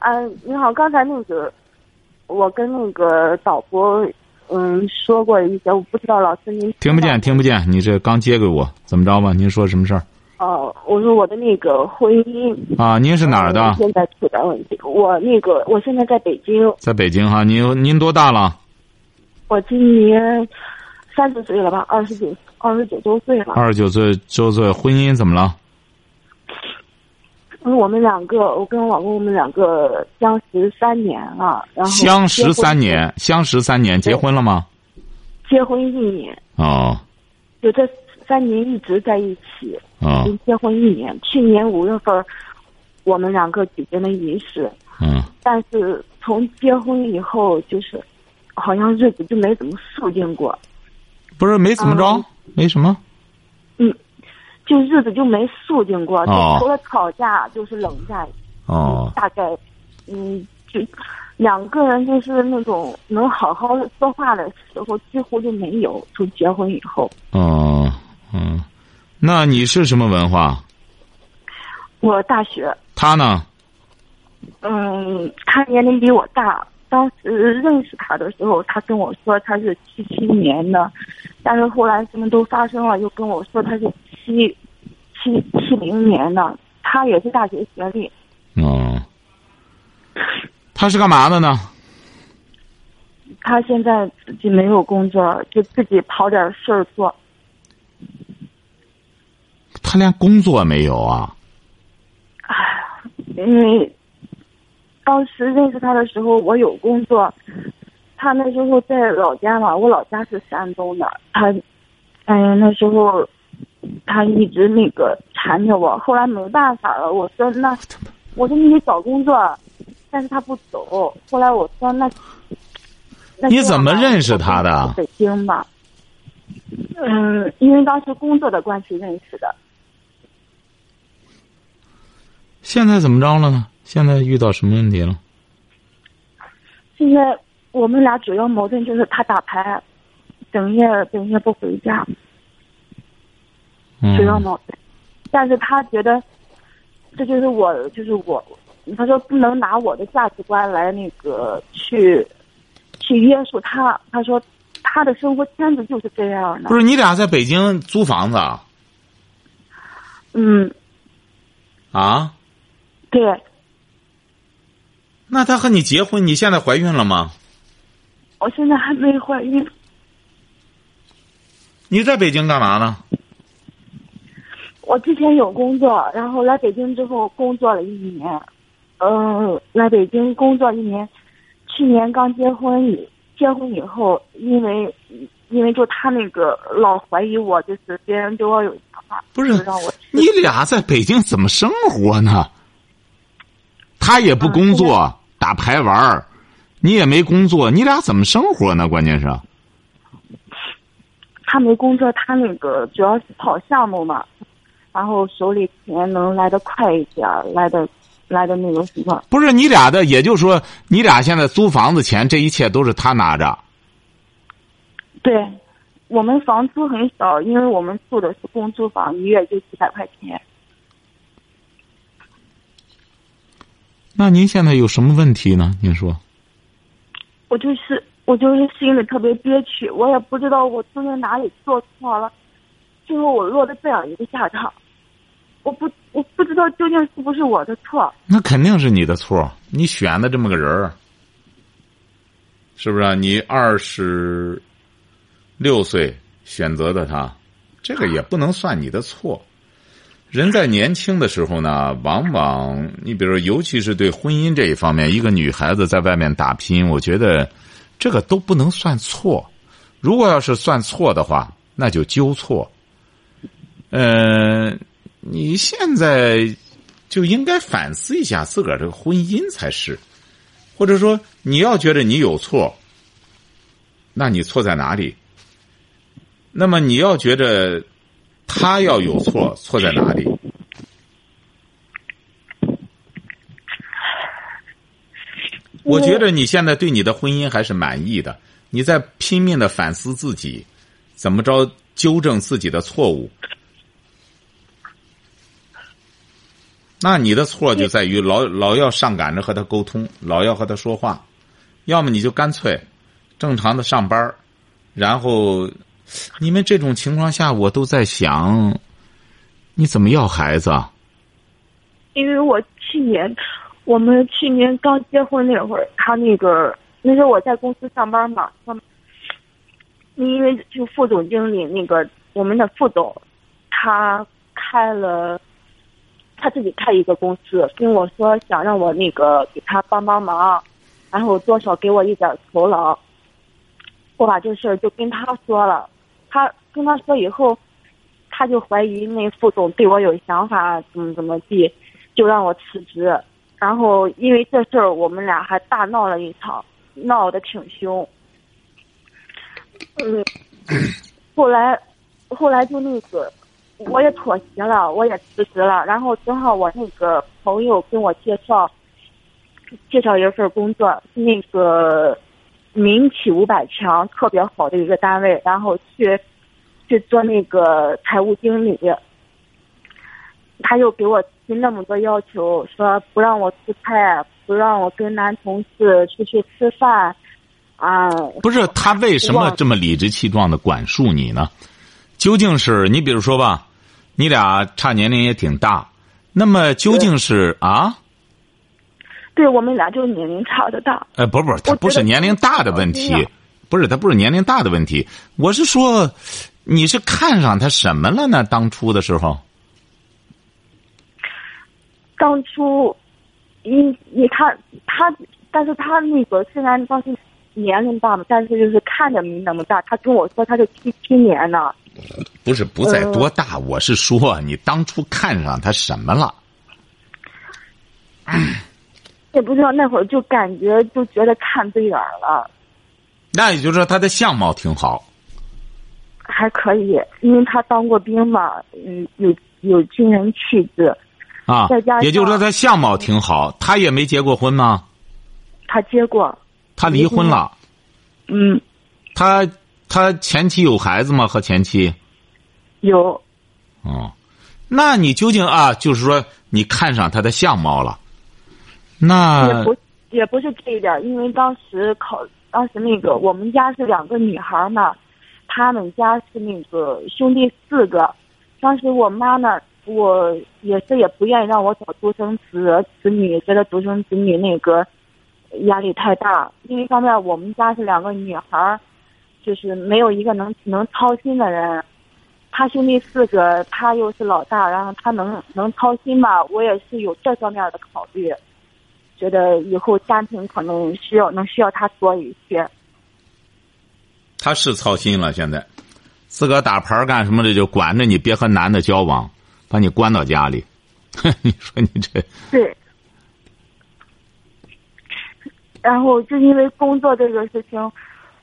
嗯、你好，刚才那个我跟那个导播嗯说过一些，我不知道老师您听不见，听不见，你这刚接给我，怎么着吧？您说什么事儿？哦，我说我的那个婚姻啊，您是哪儿的？现在处在问题。我那个我现在在北京，在北京哈。您您多大了？我今年三十岁了吧，二十九二十九周岁了。二十九岁周岁，婚姻怎么了？嗯，我们两个，我跟我老公我们两个相识三年了，然后相识三年，相识三年，结婚了吗？结婚一年，哦就这三年一直在一起。哦已经结婚一年，去年五月份儿，我们两个举行了仪式，嗯但是从结婚以后，就是好像日子就没怎么肃静过，不是没怎么着嗯，没什么。就日子就没肃静过，哦就除了吵架就是冷战，哦大概，嗯，就两个人就是那种能好好说话的时候几乎就没有，从结婚以后，哦嗯，那你是什么文化？我大学，他呢？嗯，他年龄比我大。当时认识他的时候，他跟我说他是七七年的，但是后来什么都发生了，又跟我说他是七七七零年的。他也是大学学历，哦，他是干嘛的呢？他现在自己没有工作，就自己跑点事儿做。他连工作没有啊？因为当时认识他的时候，我有工作，他那时候在老家嘛，我老家是山东的，他，哎呀，那时候他一直那个缠着我，后来没办法了，我说那，我说你得找工作，但是他不走，后来我说那，那你怎么认识他的北京吧，嗯，因为当时工作的关系认识的。现在怎么着了呢？现在遇到什么问题了？现在我们俩主要矛盾就是他打牌，整夜整夜不回家，主要嗯矛盾。但是他觉得这就是我，就是我，他说不能拿我的价值观来那个去去约束他。他说他的生活圈子就是这样的不。是你俩在北京租房子啊？嗯，啊？对，那他和你结婚，你现在怀孕了吗？我现在还没怀孕。你在北京干嘛呢？我之前有工作，然后来北京之后工作了一年，嗯、来北京工作一年，去年刚结婚，结婚以后，因为因为就他那个老怀疑我，就是别人对我有想法，不是让我你俩在北京怎么生活呢？他也不工作，打牌玩儿，你也没工作，你俩怎么生活呢？关键是，他没工作，他那个主要是跑项目嘛，然后手里钱能来得快一点儿，来的来的那个什么，不是你俩的，也就是说，你俩现在租房子钱，这一切都是他拿着。对。我们房租很少，因为我们住的是公租房，一月就几百块钱。那您现在有什么问题呢？您说，我就是我就是心里特别憋屈，我也不知道我究竟哪里做错了，最后我落得这样一个下场，我不我不知道究竟是不是我的错。那肯定是你的错，你选的这么个人儿，是不是啊、你二十六岁选择的他，这个也不能算你的错。人在年轻的时候呢，往往你比如，尤其是对婚姻这一方面，一个女孩子在外面打拼，我觉得这个都不能算错。如果要是算错的话，那就纠错。嗯、你现在就应该反思一下自个儿这个婚姻才是，或者说你要觉得你有错，那你错在哪里？那么你要觉得他要有错，错在哪里？我觉得你现在对你的婚姻还是满意的，你在拼命的反思自己，怎么着纠正自己的错误。那你的错就在于老老要上赶着和他沟通，老要和他说话，要么你就干脆正常的上班然后你们这种情况下，我都在想，你怎么要孩子？啊？因为我去年。我们去年刚结婚那会儿，他那个那时候我在公司上班嘛，他因为就副总经理那个我们的副总，他开了他自己开一个公司，跟我说想让我那个给他帮帮忙，然后多少给我一点酬劳。我把这事儿就跟他说了，他跟他说以后，他就怀疑那副总对我有想法，怎么怎么地，就让我辞职。然后因为这事儿，我们俩还大闹了一场，闹得挺凶。嗯，后来，后来就那个，我也妥协了，我也辞职了。然后正好我那个朋友跟我介绍，介绍一份工作，那个民企五百强特别好的一个单位，然后去去做那个财务经理。他又给我提那么多要求，说不让我出差，不让我跟男同事出去吃饭，啊，不是他为什么这么理直气壮的管束你呢？究竟是你比如说吧，你俩差年龄也挺大，那么究竟是啊？对我们俩就是年龄差的大。呃，不不，他不是年龄大的问题，不是他不是年龄大的问题，我是说，你是看上他什么了呢？当初的时候。当初，你你看他，但是他那个虽然当时年龄大嘛，但是就是看着没那么大。他跟我说他是七七年的。不是不在多大，我是说你当初看上他什么了？也不知道那会儿就感觉就觉得看对眼了。那也就是说他的相貌挺好。还可以，因为他当过兵嘛，嗯，有有军人气质。啊，也就是说他相貌挺好，他也没结过婚吗？他结过。他离婚了。嗯。他他前妻有孩子吗？和前妻。有。哦，那你究竟啊，就是说你看上他的相貌了？那也不也不是这一点，因为当时考当时那个我们家是两个女孩嘛，他们家是那个兄弟四个，当时我妈呢。我也是也不愿意让我找独生子子女，觉得独生子女那个压力太大。另一方面，我们家是两个女孩，就是没有一个能能操心的人。他兄弟四个，他又是老大，然后他能能操心吧？我也是有这方面的考虑，觉得以后家庭可能需要能需要他多一些。他是操心了，现在自个打牌干什么的，就管着你别和男的交往。把你关到家里，你说你这对，然后就因为工作这个事情，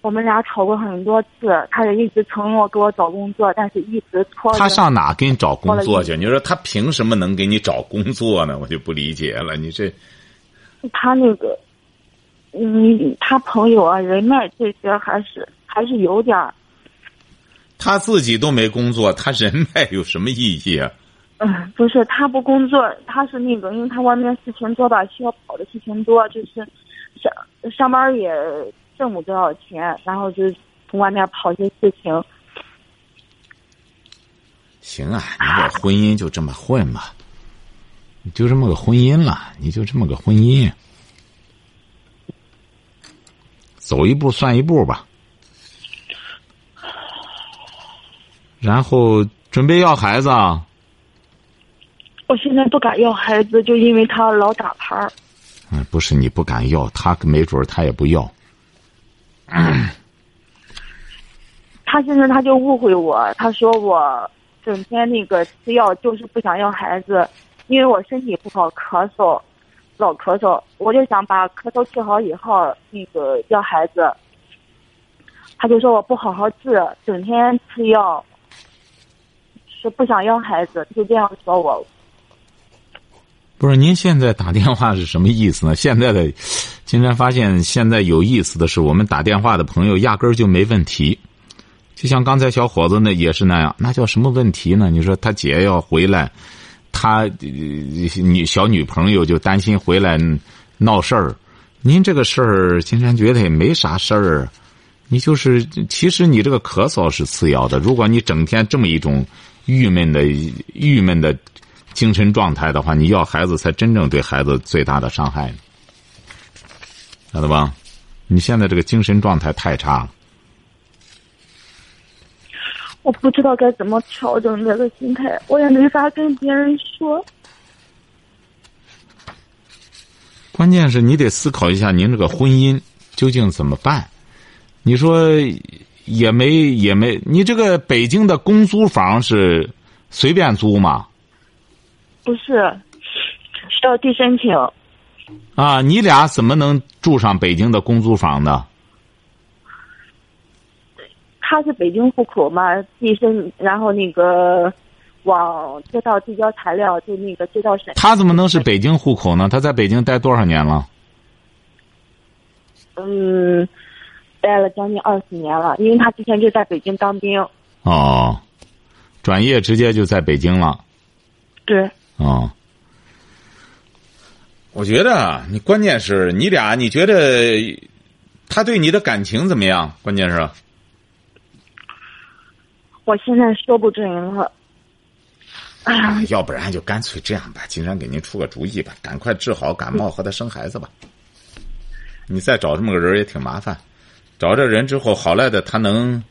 我们俩吵过很多次。他也一直承诺给我找工作，但是一直拖。他上哪给你找工作去？你说他凭什么能给你找工作呢？我就不理解了。你这，他那个，嗯，他朋友啊、人脉这些还是还是有点儿他自己都没工作，他人脉有什么意义啊？嗯，不是他不工作，他是那个，因为他外面事情多吧，需要跑的事情多，就是上上班也挣不多少钱，然后就从外面跑些事情。行啊，你这婚姻就这么混吧，你就这么个婚姻了，你就这么个婚姻，走一步算一步吧。然后准备要孩子啊。我现在不敢要孩子，就因为他老打牌儿。嗯，不是你不敢要，他没准他也不要。嗯他现在他就误会我，他说我整天那个吃药，就是不想要孩子，因为我身体不好，咳嗽，老咳嗽，我就想把咳嗽治好以后，那个要孩子。他就说我不好好治，整天吃药，是不想要孩子，就这样说我。不是，您现在打电话是什么意思呢？现在的，金山发现现在有意思的是，我们打电话的朋友压根儿就没问题，就像刚才小伙子那也是那样，那叫什么问题呢？你说他姐要回来，他女小女朋友就担心回来闹事儿，您这个事儿，金山觉得也没啥事儿。你就是，其实你这个咳嗽是次要的。如果你整天这么一种郁闷的、郁闷的精神状态的话，你要孩子才真正对孩子最大的伤害，晓得吧？你现在这个精神状态太差了。我不知道该怎么调整这个心态，我也没法跟别人说。关键是你得思考一下，您这个婚姻究竟怎么办？你说也没也没，你这个北京的公租房是随便租吗？不是，需要递申请。啊，你俩怎么能住上北京的公租房呢？他是北京户口嘛，递申，然后那个往街道递交材料，就那个街道审。他怎么能是北京户口呢？他在北京待多少年了？嗯。待了将近二十年了，因为他之前就在北京当兵。哦，转业直接就在北京了。对。哦。我觉得你关键是你俩，你觉得他对你的感情怎么样？关键是。我现在说不准了。啊，要不然就干脆这样吧，金山给您出个主意吧，赶快治好感冒和他生孩子吧。你再找这么个人也挺麻烦。找这人之后，好赖的他能，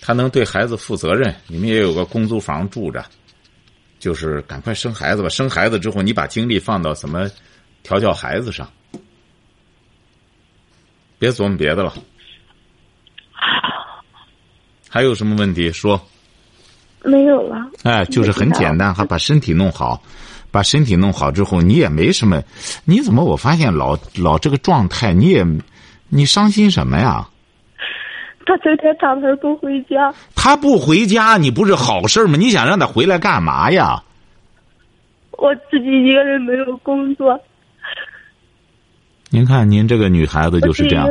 他能对孩子负责任。你们也有个公租房住着，就是赶快生孩子吧。生孩子之后，你把精力放到怎么调教孩子上，别琢磨别的了。还有什么问题说？没有了。哎，就是很简单，哈，把身体弄好，把身体弄好之后，你也没什么。你怎么我发现老老这个状态，你也你伤心什么呀？他整天打牌不回家。他不回家，你不是好事吗？你想让他回来干嘛呀？我自己一个人没有工作。您看，您这个女孩子就是这样。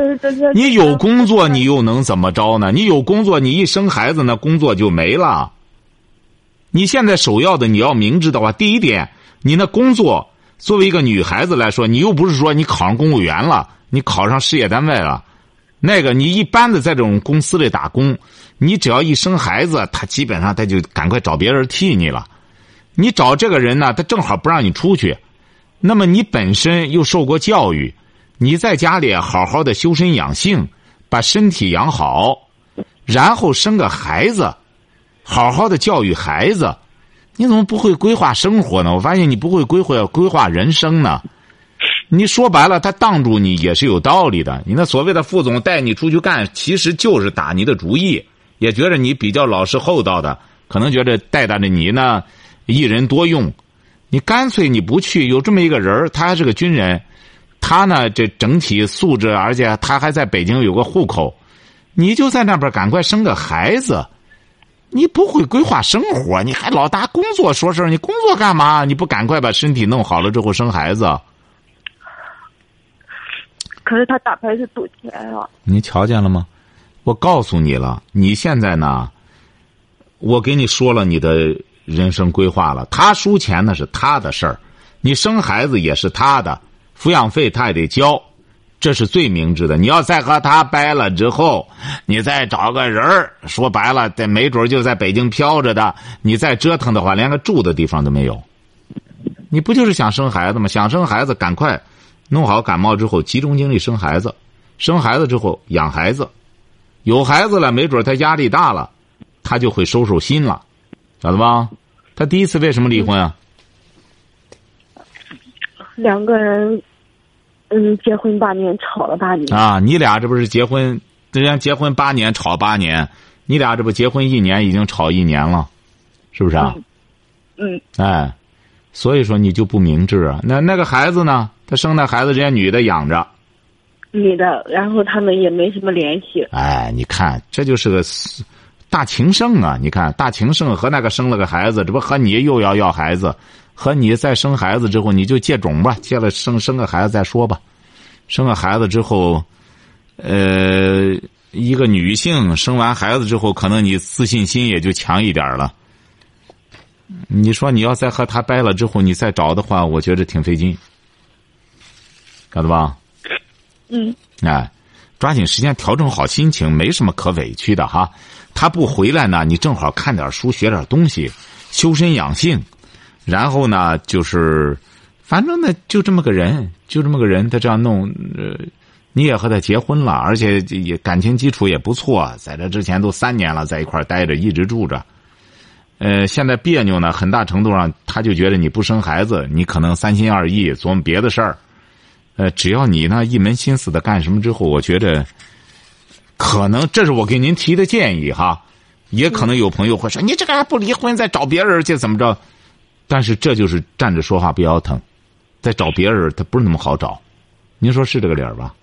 你有工作，你又能怎么着呢？你有工作，你一生孩子，那工作就没了。你现在首要的，你要明知道啊。第一点，你那工作作为一个女孩子来说，你又不是说你考上公务员了，你考上事业单位了。那个，你一般的在这种公司里打工，你只要一生孩子，他基本上他就赶快找别人替你了。你找这个人呢，他正好不让你出去。那么你本身又受过教育，你在家里好好的修身养性，把身体养好，然后生个孩子，好好的教育孩子。你怎么不会规划生活呢？我发现你不会规划规划人生呢。你说白了，他挡住你也是有道理的。你那所谓的副总带你出去干，其实就是打你的主意，也觉得你比较老实厚道的，可能觉得带带着你呢，一人多用。你干脆你不去，有这么一个人他还是个军人，他呢这整体素质，而且他还在北京有个户口，你就在那边赶快生个孩子。你不会规划生活，你还老打工作说事你工作干嘛？你不赶快把身体弄好了之后生孩子？可是他打牌是赌钱啊！你瞧见了吗？我告诉你了，你现在呢？我给你说了你的人生规划了。他输钱那是他的事儿，你生孩子也是他的，抚养费他也得交，这是最明智的。你要再和他掰了之后，你再找个人儿，说白了，这没准就在北京飘着的。你再折腾的话，连个住的地方都没有。你不就是想生孩子吗？想生孩子，赶快。弄好感冒之后，集中精力生孩子，生孩子之后养孩子，有孩子了，没准他压力大了，他就会收收心了，晓得吧？他第一次为什么离婚啊？两个人，嗯，结婚八年，吵了八年。啊，你俩这不是结婚？人家结婚八年，吵八年，你俩这不结婚一年，已经吵一年了，是不是啊？嗯。哎，所以说你就不明智啊。那那个孩子呢？他生那孩子，人家女的养着。女的，然后他们也没什么联系。哎，你看，这就是个大情圣啊！你看，大情圣和那个生了个孩子，这不和你又要要孩子，和你再生孩子之后，你就借种吧，借了生生个孩子再说吧。生个孩子之后，呃，一个女性生完孩子之后，可能你自信心也就强一点了。你说你要再和他掰了之后，你再找的话，我觉得挺费劲，晓得吧？嗯，哎，抓紧时间调整好心情，没什么可委屈的哈。他不回来呢，你正好看点书，学点东西，修身养性。然后呢，就是反正呢，就这么个人，就这么个人，他这样弄，呃，你也和他结婚了，而且也感情基础也不错，在这之前都三年了，在一块待着，一直住着。呃，现在别扭呢，很大程度上他就觉得你不生孩子，你可能三心二意，琢磨别的事儿。呃，只要你呢一门心思的干什么之后，我觉得，可能这是我给您提的建议哈。也可能有朋友会说，你这个还不离婚，再找别人去怎么着？但是这就是站着说话不腰疼，再找别人他不是那么好找。您说是这个理儿吧？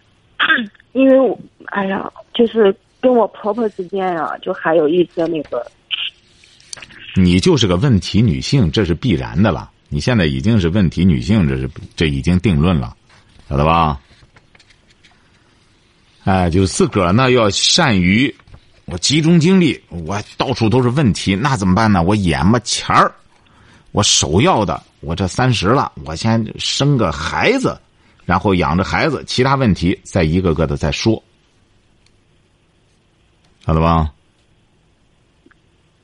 因为我哎呀，就是跟我婆婆之间啊，就还有一些那个。你就是个问题女性，这是必然的了。你现在已经是问题女性，这是这已经定论了。晓得吧？哎，就自个儿呢要善于，我集中精力，我到处都是问题，那怎么办呢？我眼巴前儿，我首要的，我这三十了，我先生个孩子，然后养着孩子，其他问题再一个个的再说，晓得吧？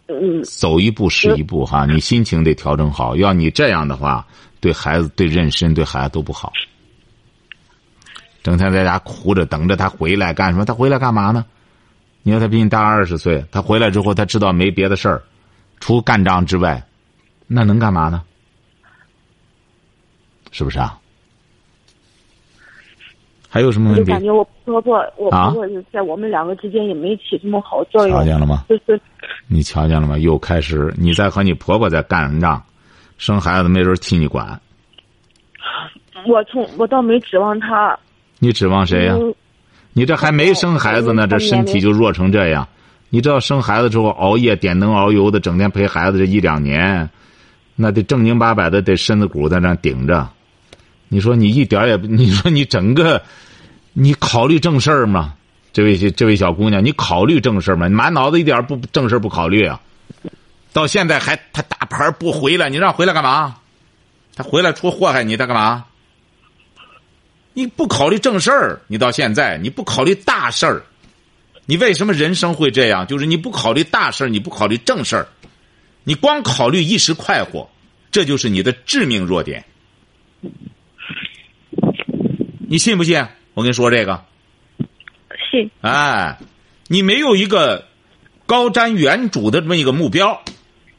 嗯。走一步是一步哈，你心情得调整好，要你这样的话，对孩子、对妊娠、对孩子都不好。整天在家哭着等着他回来干什么？他回来干嘛呢？你说他比你大二十岁，他回来之后他知道没别的事儿，除干仗之外，那能干嘛呢？是不是啊？还有什么问题？感觉我婆婆，我婆婆在我们两个之间也没起什么好作用。瞧见了吗？就是你瞧见了吗？又开始你在和你婆婆在干仗，生孩子没人替你管。我从我倒没指望他。你指望谁呀？你这还没生孩子呢，这身体就弱成这样。你知道生孩子之后熬夜点灯熬油的，整天陪孩子这一两年，那得正经八百的得身子骨在那顶着。你说你一点也不，你说你整个，你考虑正事儿吗？这位这位小姑娘，你考虑正事儿吗？满脑子一点不正事不考虑啊！到现在还他打牌不回来，你让回来干嘛？他回来出祸害你，他干嘛？你不考虑正事儿，你到现在你不考虑大事儿，你为什么人生会这样？就是你不考虑大事儿，你不考虑正事儿，你光考虑一时快活，这就是你的致命弱点。你信不信？我跟你说这个。信。哎，你没有一个高瞻远瞩的这么一个目标，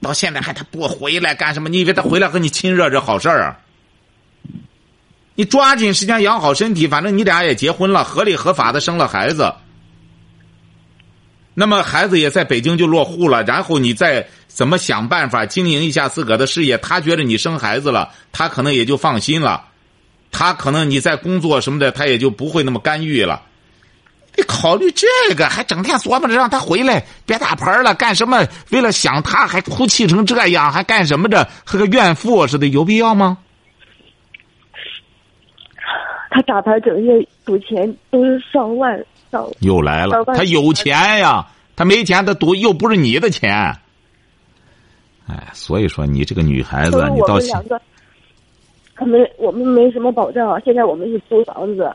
到现在还他不回来干什么？你以为他回来和你亲热这好事儿啊？你抓紧时间养好身体，反正你俩也结婚了，合理合法的生了孩子，那么孩子也在北京就落户了，然后你再怎么想办法经营一下自个的事业，他觉得你生孩子了，他可能也就放心了，他可能你在工作什么的，他也就不会那么干预了。你考虑这个，还整天琢磨着让他回来，别打牌了，干什么？为了想他，还哭泣成这样，还干什么着？和个怨妇似的，有必要吗？他打牌整夜赌钱都是上万上。又来了，他有钱呀，他没钱他赌又不是你的钱。哎，所以说你这个女孩子，你到两个，他没我们没什么保障啊。现在我们是租房子，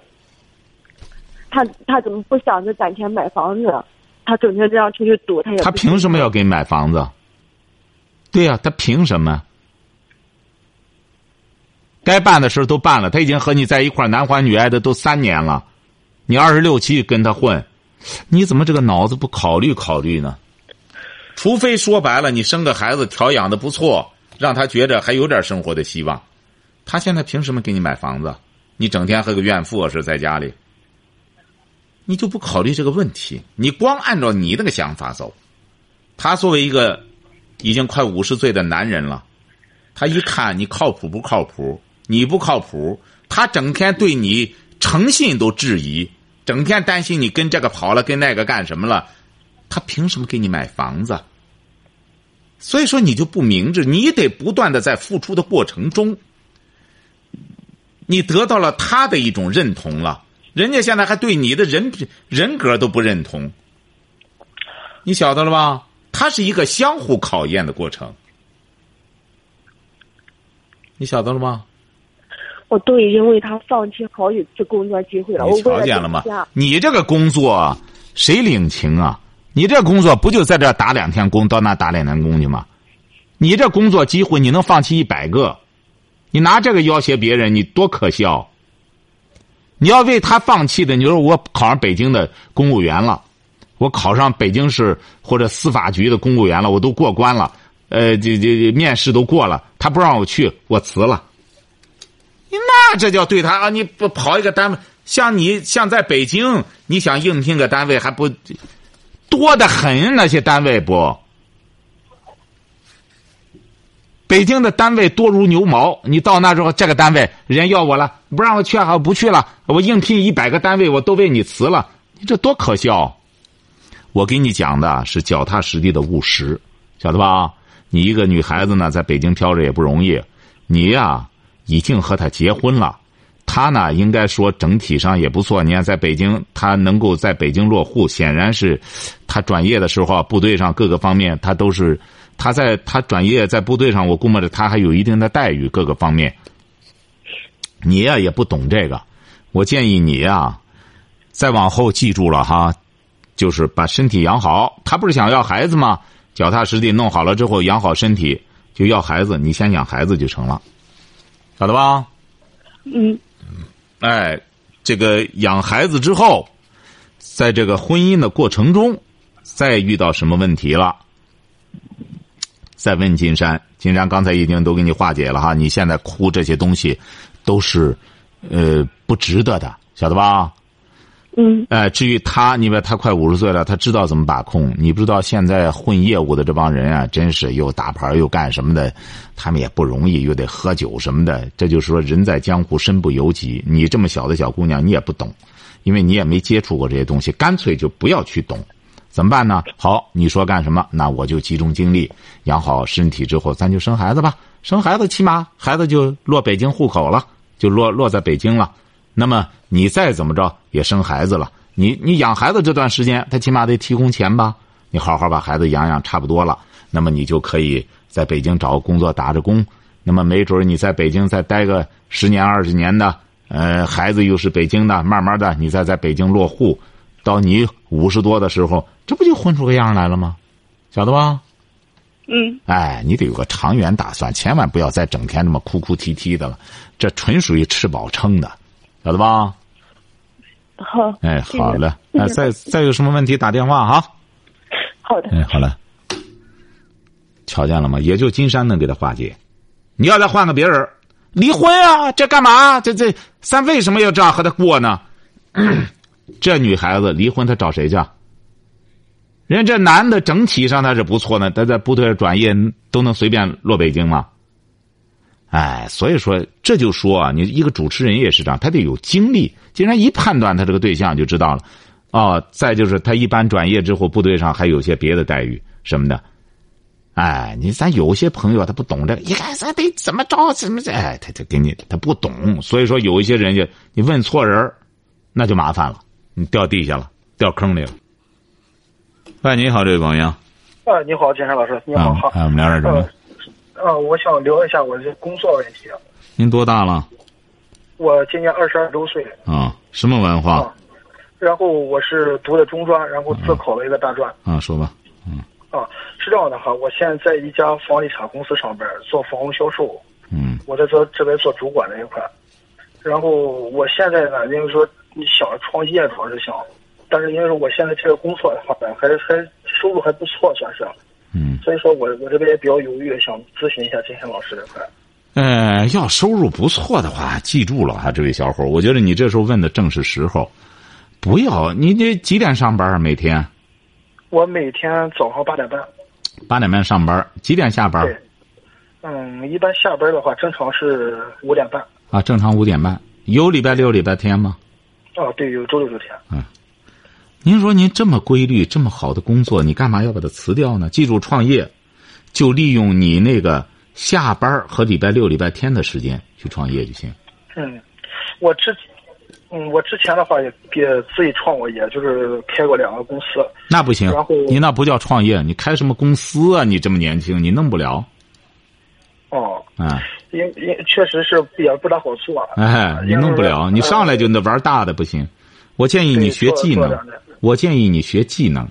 他他怎么不想着攒钱买房子？他整天这样出去赌，他也他凭什么要给你买房子？对呀，他凭什么？该办的事都办了，他已经和你在一块男欢女爱的都三年了，你二十六七跟他混，你怎么这个脑子不考虑考虑呢？除非说白了，你生个孩子调养的不错，让他觉着还有点生活的希望，他现在凭什么给你买房子？你整天和个怨妇似的在家里，你就不考虑这个问题？你光按照你那个想法走，他作为一个已经快五十岁的男人了。他一看你靠谱不靠谱，你不靠谱，他整天对你诚信都质疑，整天担心你跟这个跑了，跟那个干什么了，他凭什么给你买房子？所以说你就不明智，你得不断的在付出的过程中，你得到了他的一种认同了，人家现在还对你的人人格都不认同，你晓得了吧？它是一个相互考验的过程，你晓得了吗？我都已经为他放弃好几次工作机会了。你瞧见了吗？你这个工作谁领情啊？你这工作不就在这打两天工，到那打两天工去吗？你这工作机会你能放弃一百个，你拿这个要挟别人，你多可笑！你要为他放弃的，你说我考上北京的公务员了。我考上北京市或者司法局的公务员了，我都过关了，呃，这这面试都过了，他不让我去，我辞了。那这叫对他啊？你不跑一个单位，像你像在北京，你想应聘个单位还不多的很，那些单位不？北京的单位多如牛毛，你到那之后，这个单位人家要我了，不让我去，我不去了。我应聘一百个单位，我都为你辞了，你这多可笑！我给你讲的是脚踏实地的务实，晓得吧？你一个女孩子呢，在北京飘着也不容易。你呀，已经和他结婚了，他呢，应该说整体上也不错。你看，在北京，他能够在北京落户，显然是他转业的时候，部队上各个方面，他都是他在他转业在部队上，我估摸着他还有一定的待遇，各个方面。你呀，也不懂这个，我建议你呀，再往后记住了哈。就是把身体养好，他不是想要孩子吗？脚踏实地弄好了之后，养好身体就要孩子，你先养孩子就成了，晓得吧？嗯。哎，这个养孩子之后，在这个婚姻的过程中，再遇到什么问题了，再问金山。金山刚才已经都给你化解了哈，你现在哭这些东西，都是呃不值得的，晓得吧？嗯，哎，至于他，你别他快五十岁了，他知道怎么把控。你不知道现在混业务的这帮人啊，真是又打牌又干什么的，他们也不容易，又得喝酒什么的。这就是说，人在江湖身不由己。你这么小的小姑娘，你也不懂，因为你也没接触过这些东西，干脆就不要去懂。怎么办呢？好，你说干什么？那我就集中精力养好身体之后，咱就生孩子吧。生孩子起码孩子就落北京户口了，就落落在北京了。那么你再怎么着也生孩子了，你你养孩子这段时间，他起码得提供钱吧？你好好把孩子养养，差不多了，那么你就可以在北京找个工作打着工。那么没准你在北京再待个十年二十年的，呃，孩子又是北京的，慢慢的你再在北京落户，到你五十多的时候，这不就混出个样来了吗？晓得吧？嗯。哎，你得有个长远打算，千万不要再整天这么哭哭啼啼的了，这纯属于吃饱撑的。晓得吧？好，哎，好了，哎，再 再有什么问题打电话哈。好的，哎，好嘞，瞧见了吗？也就金山能给他化解。你要再换个别人，离婚啊？这干嘛？这这，咱为什么要这样和他过呢？这女孩子离婚，她找谁去？人家这男的整体上他是不错的，他在部队转业都能随便落北京吗？哎，所以说这就说啊，你一个主持人也是这样，他得有经历。既然一判断他这个对象就知道了，哦，再就是他一般转业之后，部队上还有些别的待遇什么的。哎，你咱有些朋友他不懂这，一看咱得怎么着怎么着，哎，他他给你他不懂，所以说有一些人家你问错人那就麻烦了，你掉地下了，掉坑里了。喂，你好，这位朋友。啊，你好，金山老师，你好，好。哎，我们聊点什么？啊，我想聊一下我这工作问题。您多大了？我今年二十二周岁。啊，什么文化？啊，然后我是读的中专，然后自考了一个大专。啊，说吧。嗯。啊，是这样的哈，我现在在一家房地产公司上班，做房屋销售。嗯。我在做这边做主管那一块，然后我现在呢，因为说你想创业主要是想，但是因为说我现在这个工作的话呢，还还收入还不错，算是。嗯，所以说我我这边也比较犹豫，想咨询一下金山老师这块。呃，要收入不错的话，记住了哈，这位小伙我觉得你这时候问的正是时候。不要，你这几点上班啊？每天？我每天早上八点半。八点半上班，几点下班？对，嗯，一般下班的话，正常是五点半。啊，正常五点半。有礼拜六、礼拜天吗？啊，对，有周六周天。您说您这么规律、这么好的工作，你干嘛要把它辞掉呢？记住，创业就利用你那个下班和礼拜六、礼拜天的时间去创业就行。嗯，我之嗯，我之前的话也也自己创过业，就是开过两个公司。那不行然后，你那不叫创业，你开什么公司啊？你这么年轻，你弄不了。哦，啊，因因确实是也不大好做。哎，你弄不了，你上来就那玩大的不行。我建议你学技能，我建议你学技能，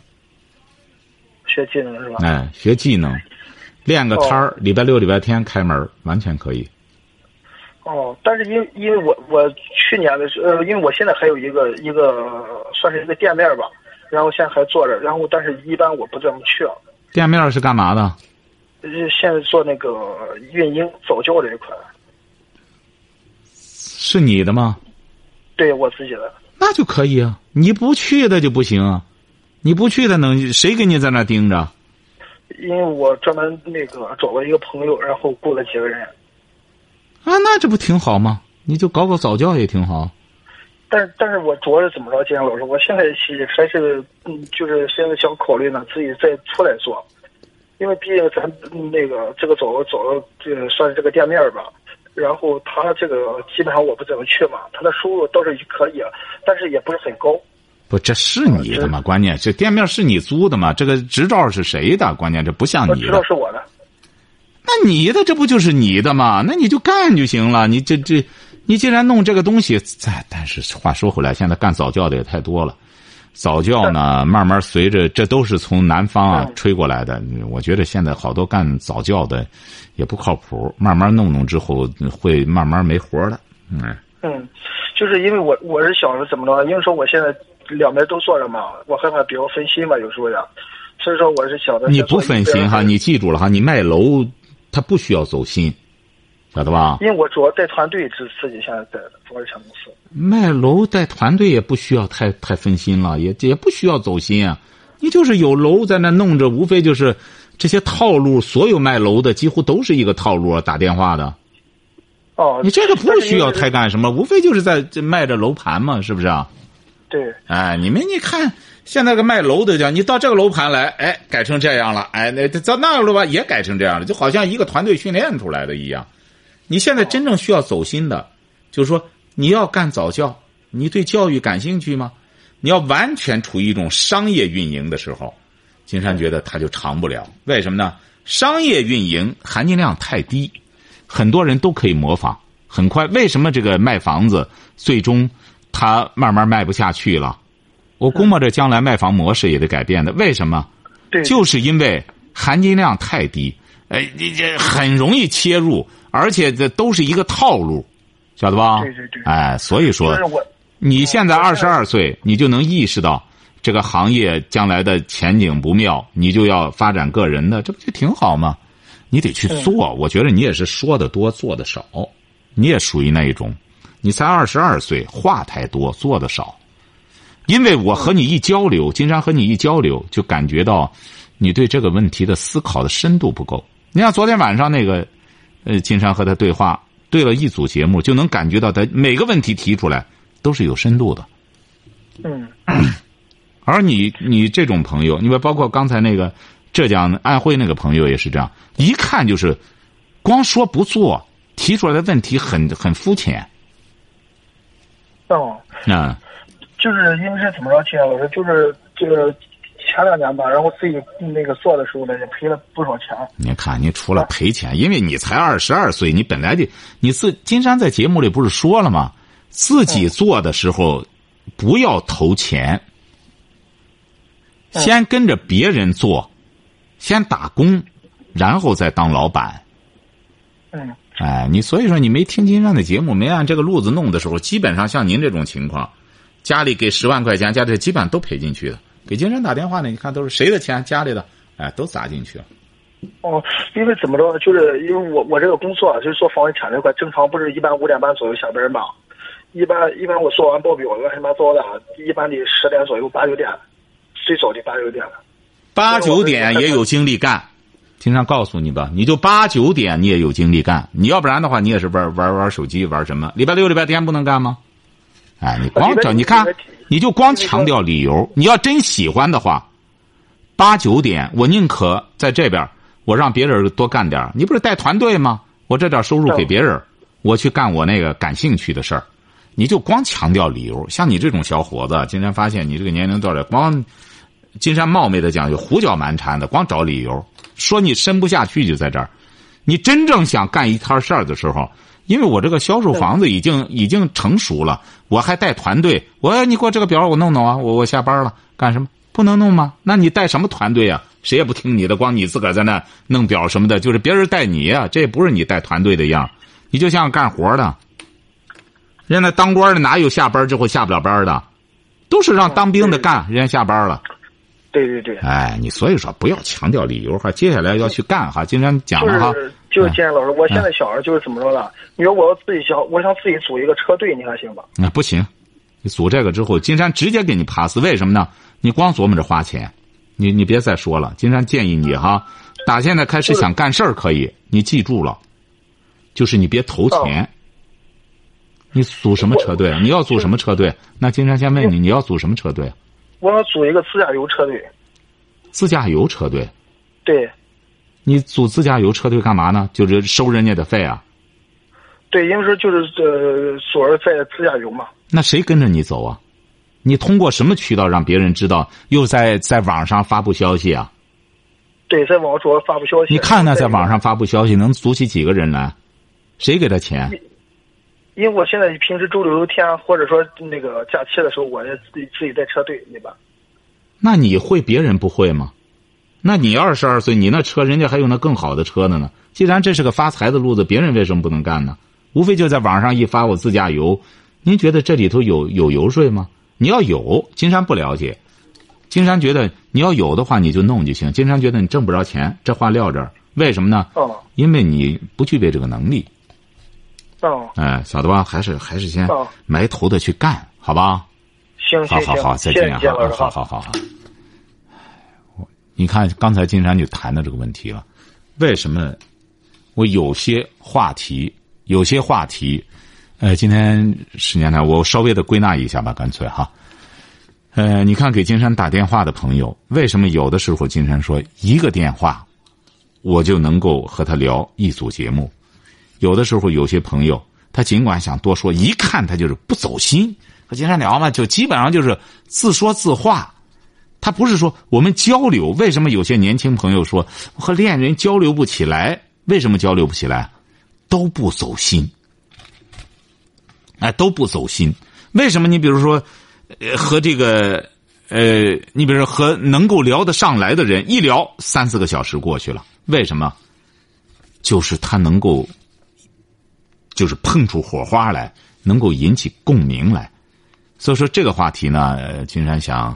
学技能是吧？哎，学技能，练个摊儿，礼拜六、礼拜天开门，完全可以。哦，但是因因为我我去年的时候，呃，因为我现在还有一个一个算是一个店面吧，然后现在还做着，然后但是一般我不怎么去。店面是干嘛的？呃现在做那个运营早教这一块，是你的吗？对我自己的。那就可以啊，你不去那就不行啊，你不去的能谁给你在那盯着？因为我专门那个找了一个朋友，然后雇了几个人。啊，那这不挺好吗？你就搞搞早教也挺好。但但是我主要是怎么着，金阳老师，我现在是还是嗯，就是现在想考虑呢，自己再出来做，因为毕竟咱嗯那个这个走走这个算是这个店面吧，然后他这个基本上我不怎么去嘛，他的收入倒是可以，但是也不是很高。不，这是你的吗？关键这店面是你租的吗？这个执照是谁的？关键这不像你的。执照。是我的。那你的这不就是你的吗？那你就干就行了。你这这，你既然弄这个东西，再但是话说回来，现在干早教的也太多了。早教呢，慢慢随着这都是从南方啊嗯吹过来的。我觉得现在好多干早教的也不靠谱，慢慢弄弄之后会慢慢没活了。嗯，嗯，就是因为我我是想着怎么着，因为说我现在两边都做着嘛，我害怕比较分心嘛，有时候呀，所以说我是想着你不分心哈，你记住了哈，你卖楼他不需要走心，晓得吧？因为我主要带团队，自自己现在带的房地产公司。卖楼带团队也不需要太太分心了，也也不需要走心啊。你就是有楼在那弄着，无非就是这些套路。所有卖楼的几乎都是一个套路啊，打电话的。哦，你这个不需要太干什么，无非就是在这卖着楼盘嘛，是不是啊？对，哎，你们你看，现在个卖楼的讲，你到这个楼盘来，哎，改成这样了，哎，那到那个楼盘也改成这样了，就好像一个团队训练出来的一样。你现在真正需要走心的，就是说你要干早教，你对教育感兴趣吗？你要完全处于一种商业运营的时候，金山觉得他就长不了。为什么呢？商业运营含金量太低，很多人都可以模仿，很快。为什么这个卖房子最终他慢慢卖不下去了？我估摸着将来卖房模式也得改变的。为什么？对，就是因为含金量太低，哎，你这很容易切入，而且这都是一个套路，晓得吧？对对对哎，所以说你现在我二十二岁，你就能意识到这个行业将来的前景不妙，你就要发展个人的，这不就挺好吗？你得去做。我觉得你也是说的多，做的少，你也属于那一种。你才二十二岁，话太多，做的少。因为我和你一交流，金山和你一交流，就感觉到你对这个问题的思考的深度不够。你像昨天晚上那个，呃，金山和他对话，对了一组节目，就能感觉到他每个问题提出来都是有深度的。嗯而你你这种朋友，你们包括刚才那个浙江安徽那个朋友也是这样，一看就是光说不做，提出来的问题很很肤浅哦，啊。就是因为是怎么着，金山老师，就是这个前两年吧，然后自己那个做的时候呢，也赔了不少钱。你看，你除了赔钱，因为你才二十二岁，你本来就你自金山在节目里不是说了吗？自己做的时候，不要投钱，先跟着别人做，先打工，然后再当老板。嗯哎，你所以说你没听金山的节目，没按这个路子弄的时候，基本上像您这种情况，家里给十万块钱，家里基本上都赔进去的。给金山打电话呢，你看都是谁的钱？家里的，哎，都砸进去了。哦，因为怎么着，就是因为我我这个工作啊就是做房地产这块，正常不是一般五点半左右下班嘛？一般一般我做完报表乱七八糟的，一般得十点左右八九点，最早得八九点了。八九点也有精力干，经常告诉你吧，你就八九点你也有精力干，你要不然的话，你也是玩玩玩手机玩什么？礼拜六、礼拜天不能干吗？哎，你光找你看，你就光强调理由。你要真喜欢的话，八九点我宁可在这边，我让别人多干点你不是带团队吗？我这点收入给别人，我去干我那个感兴趣的事儿。你就光强调理由，像你这种小伙子，今天发现你这个年龄段的，光金山冒昧的讲，就胡搅蛮缠的，光找理由，说你伸不下去就在这儿。你真正想干一摊事儿的时候，因为我这个销售房子已经已经成熟了，我还带团队，我你给我这个表我弄弄啊，我我下班了干什么？不能弄吗？那你带什么团队啊？谁也不听你的，光你自个儿在那弄表什么的，就是别人带你啊，这也不是你带团队的样，你就像干活的。人家当官的哪有下班之后下不了班的，都是让当兵的干，人家下班了。对对对。哎，你所以说不要强调理由哈，接下来要去干哈。今天讲了哈。就是金山老师，我现在想着就是怎么着呢？你说我要自己想，我想自己组一个车队，你看行吧？那不行，你组这个之后，金山直接给你 pass，为什么呢？你光琢磨着花钱，你你别再说了。金山建议你哈，打现在开始想干事儿可以，你记住了，就是你别投钱。你组什么车队？你要组什么车队？那金山先问你，你要组什么车队？我要组一个自驾游车队。自驾游车队。对。你组自驾游车队干嘛呢？就是收人家的费啊。对，因为说就是呃，所谓在自驾游嘛。那谁跟着你走啊？你通过什么渠道让别人知道？又在在网上发布消息啊？对，在网上发布消息。你看他在网上发布消息，能组起几个人来？谁给他钱？因为我现在平时周六周天或者说那个假期的时候，我也自己自己带车队，对吧？那你会，别人不会吗？那你二十二岁，你那车人家还有那更好的车的呢。既然这是个发财的路子，别人为什么不能干呢？无非就在网上一发我自驾游，您觉得这里头有有油税吗？你要有，金山不了解。金山觉得你要有的话，你就弄就行。金山觉得你挣不着钱，这话撂这儿，为什么呢？哦。因为你不具备这个能力。哦，哎，晓得吧？还是还是先埋头的去干，好吧？行行好好好，再见，好好好好好。你看，刚才金山就谈到这个问题了。为什么我有些话题，有些话题，呃，今天时间呢，我稍微的归纳一下吧，干脆哈。呃，你看给金山打电话的朋友，为什么有的时候金山说一个电话，我就能够和他聊一组节目？有的时候，有些朋友他尽管想多说，一看他就是不走心。和金山聊嘛，就基本上就是自说自话。他不是说我们交流。为什么有些年轻朋友说和恋人交流不起来？为什么交流不起来？都不走心。哎，都不走心。为什么？你比如说，和这个呃，你比如说和能够聊得上来的人一聊，三四个小时过去了。为什么？就是他能够。就是碰出火花来，能够引起共鸣来，所以说这个话题呢，金山想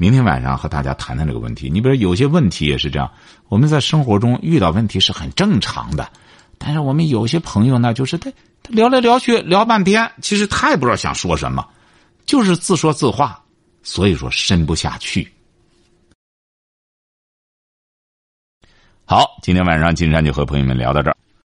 明天晚上和大家谈谈这个问题。你比如有些问题也是这样，我们在生活中遇到问题是很正常的，但是我们有些朋友呢，就是他他聊来聊去聊半天，其实他也不知道想说什么，就是自说自话，所以说深不下去。好，今天晚上金山就和朋友们聊到这儿。